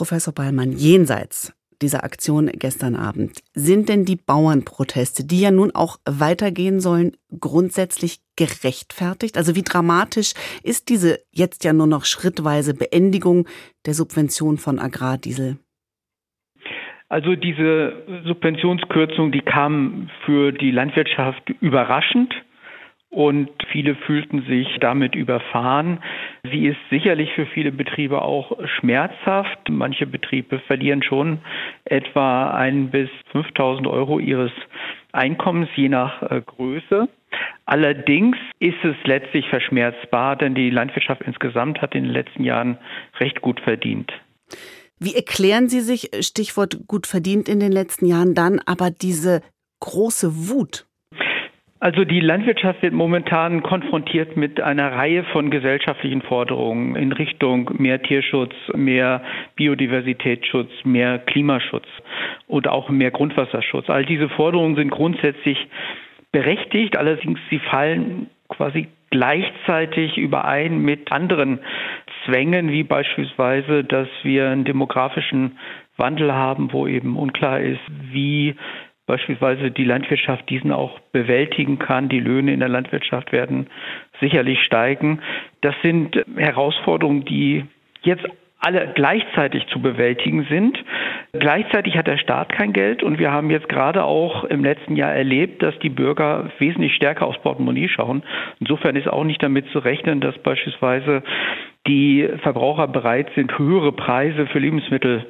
Professor Ballmann, jenseits dieser Aktion gestern Abend, sind denn die Bauernproteste, die ja nun auch weitergehen sollen, grundsätzlich gerechtfertigt? Also wie dramatisch ist diese jetzt ja nur noch schrittweise Beendigung der Subvention von Agrardiesel? Also diese Subventionskürzung, die kam für die Landwirtschaft überraschend und viele fühlten sich damit überfahren. Sie ist sicherlich für viele Betriebe auch schmerzhaft. Manche Betriebe verlieren schon etwa ein bis 5000 Euro ihres Einkommens, je nach äh, Größe. Allerdings ist es letztlich verschmerzbar, denn die Landwirtschaft insgesamt hat in den letzten Jahren recht gut verdient. Wie erklären Sie sich, Stichwort gut verdient in den letzten Jahren, dann aber diese große Wut also die Landwirtschaft wird momentan konfrontiert mit einer Reihe von gesellschaftlichen Forderungen in Richtung mehr Tierschutz, mehr Biodiversitätsschutz, mehr Klimaschutz und auch mehr Grundwasserschutz. All diese Forderungen sind grundsätzlich berechtigt, allerdings sie fallen quasi gleichzeitig überein mit anderen Zwängen, wie beispielsweise, dass wir einen demografischen Wandel haben, wo eben unklar ist, wie beispielsweise die Landwirtschaft diesen auch bewältigen kann. Die Löhne in der Landwirtschaft werden sicherlich steigen. Das sind Herausforderungen, die jetzt alle gleichzeitig zu bewältigen sind. Gleichzeitig hat der Staat kein Geld und wir haben jetzt gerade auch im letzten Jahr erlebt, dass die Bürger wesentlich stärker aufs Portemonnaie schauen. Insofern ist auch nicht damit zu rechnen, dass beispielsweise die Verbraucher bereit sind, höhere Preise für Lebensmittel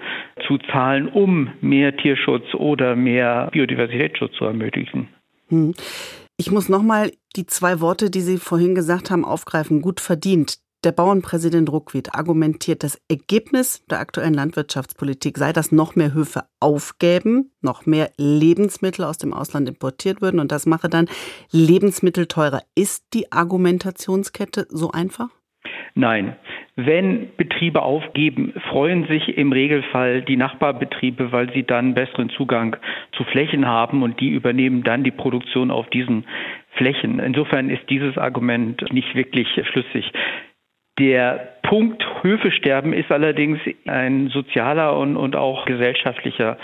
zu zahlen, um mehr Tierschutz oder mehr Biodiversitätsschutz zu ermöglichen. Hm. Ich muss nochmal die zwei Worte, die Sie vorhin gesagt haben, aufgreifen. Gut verdient. Der Bauernpräsident Ruckwied argumentiert, das Ergebnis der aktuellen Landwirtschaftspolitik sei, dass noch mehr Höfe aufgäben, noch mehr Lebensmittel aus dem Ausland importiert würden und das mache dann Lebensmittel teurer. Ist die Argumentationskette so einfach? Nein. Wenn Betriebe aufgeben, freuen sich im Regelfall die Nachbarbetriebe, weil sie dann besseren Zugang zu Flächen haben und die übernehmen dann die Produktion auf diesen Flächen. Insofern ist dieses Argument nicht wirklich schlüssig. Der Punkt Höfe sterben ist allerdings ein sozialer und, und auch gesellschaftlicher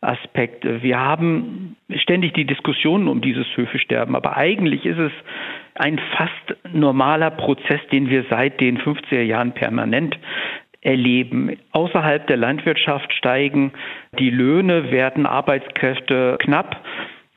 Aspekt. Wir haben ständig die Diskussionen um dieses Höfesterben, aber eigentlich ist es ein fast normaler Prozess, den wir seit den 50er Jahren permanent erleben. Außerhalb der Landwirtschaft steigen die Löhne, werden Arbeitskräfte knapp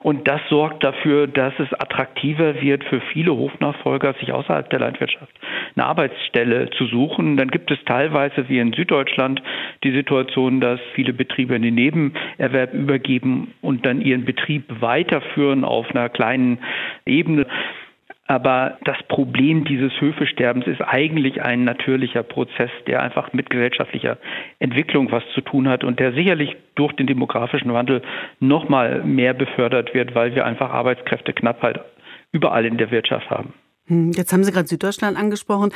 und das sorgt dafür, dass es attraktiver wird für viele Hofnachfolger, sich außerhalb der Landwirtschaft eine Arbeitsstelle zu suchen. Dann gibt es teilweise wie in Süddeutschland die Situation, dass viele Betriebe in den Nebenerwerb übergeben und dann ihren Betrieb weiterführen auf einer kleinen Ebene. Aber das Problem dieses Höfesterbens ist eigentlich ein natürlicher Prozess, der einfach mit gesellschaftlicher Entwicklung was zu tun hat und der sicherlich durch den demografischen Wandel noch mal mehr befördert wird, weil wir einfach Arbeitskräfteknappheit überall in der Wirtschaft haben. Hm, jetzt haben Sie gerade Süddeutschland angesprochen.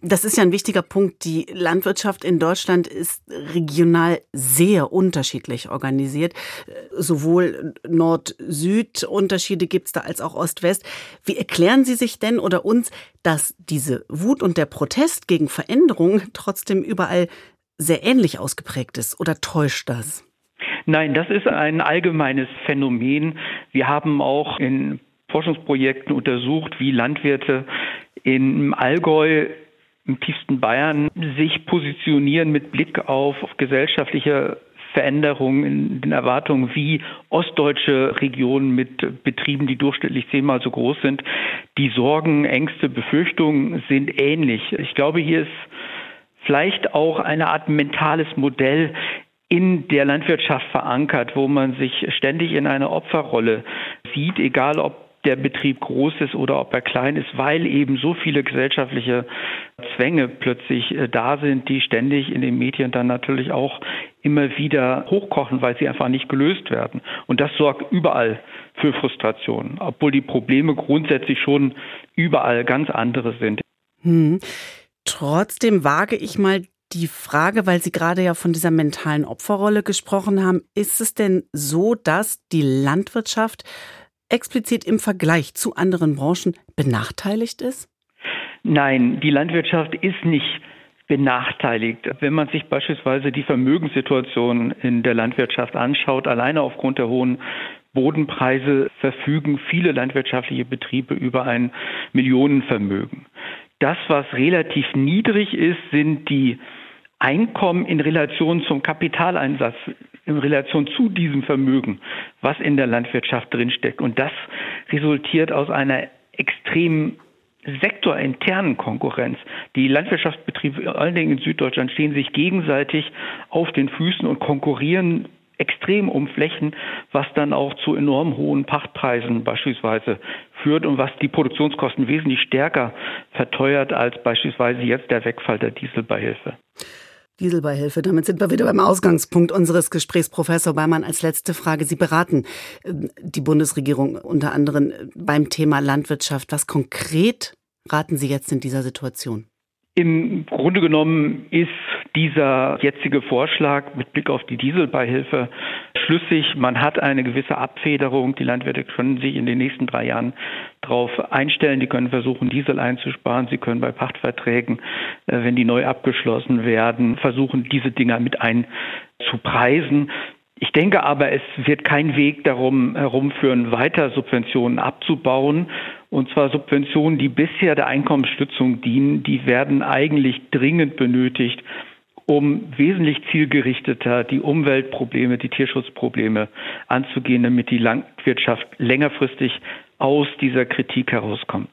Das ist ja ein wichtiger Punkt. Die Landwirtschaft in Deutschland ist regional sehr unterschiedlich organisiert. Sowohl Nord-Süd-Unterschiede gibt es da als auch Ost-West. Wie erklären Sie sich denn oder uns, dass diese Wut und der Protest gegen Veränderungen trotzdem überall sehr ähnlich ausgeprägt ist? Oder täuscht das? Nein, das ist ein allgemeines Phänomen. Wir haben auch in Forschungsprojekten untersucht, wie Landwirte im Allgäu im tiefsten Bayern sich positionieren mit Blick auf gesellschaftliche Veränderungen in den Erwartungen wie ostdeutsche Regionen mit Betrieben, die durchschnittlich zehnmal so groß sind. Die Sorgen, Ängste, Befürchtungen sind ähnlich. Ich glaube, hier ist vielleicht auch eine Art mentales Modell in der Landwirtschaft verankert, wo man sich ständig in einer Opferrolle sieht, egal ob der Betrieb groß ist oder ob er klein ist, weil eben so viele gesellschaftliche Zwänge plötzlich äh, da sind, die ständig in den Medien dann natürlich auch immer wieder hochkochen, weil sie einfach nicht gelöst werden. Und das sorgt überall für Frustration, obwohl die Probleme grundsätzlich schon überall ganz andere sind. Hm. Trotzdem wage ich mal die Frage, weil Sie gerade ja von dieser mentalen Opferrolle gesprochen haben, ist es denn so, dass die Landwirtschaft explizit im Vergleich zu anderen Branchen benachteiligt ist? Nein, die Landwirtschaft ist nicht benachteiligt. Wenn man sich beispielsweise die Vermögenssituation in der Landwirtschaft anschaut, alleine aufgrund der hohen Bodenpreise verfügen viele landwirtschaftliche Betriebe über ein Millionenvermögen. Das, was relativ niedrig ist, sind die Einkommen in Relation zum Kapitaleinsatz, in Relation zu diesem Vermögen, was in der Landwirtschaft drinsteckt. Und das resultiert aus einer extrem sektorinternen Konkurrenz. Die Landwirtschaftsbetriebe, vor allen Dingen in Süddeutschland, stehen sich gegenseitig auf den Füßen und konkurrieren extrem um Flächen, was dann auch zu enorm hohen Pachtpreisen beispielsweise führt und was die Produktionskosten wesentlich stärker verteuert als beispielsweise jetzt der Wegfall der Dieselbeihilfe. Dieselbeihilfe. Damit sind wir wieder beim Ausgangspunkt unseres Gesprächs. Professor Beimann, als letzte Frage. Sie beraten ähm, die Bundesregierung unter anderem beim Thema Landwirtschaft. Was konkret raten Sie jetzt in dieser Situation? Im Grunde genommen ist dieser jetzige Vorschlag mit Blick auf die Dieselbeihilfe schlüssig. Man hat eine gewisse Abfederung. Die Landwirte können sich in den nächsten drei Jahren darauf einstellen. Die können versuchen, Diesel einzusparen. Sie können bei Pachtverträgen, äh, wenn die neu abgeschlossen werden, versuchen, diese Dinger mit einzupreisen. Ich denke aber, es wird kein Weg darum herumführen, weiter Subventionen abzubauen. Und zwar Subventionen, die bisher der Einkommensstützung dienen, die werden eigentlich dringend benötigt, um wesentlich zielgerichteter die Umweltprobleme, die Tierschutzprobleme anzugehen, damit die Landwirtschaft längerfristig aus dieser Kritik herauskommt.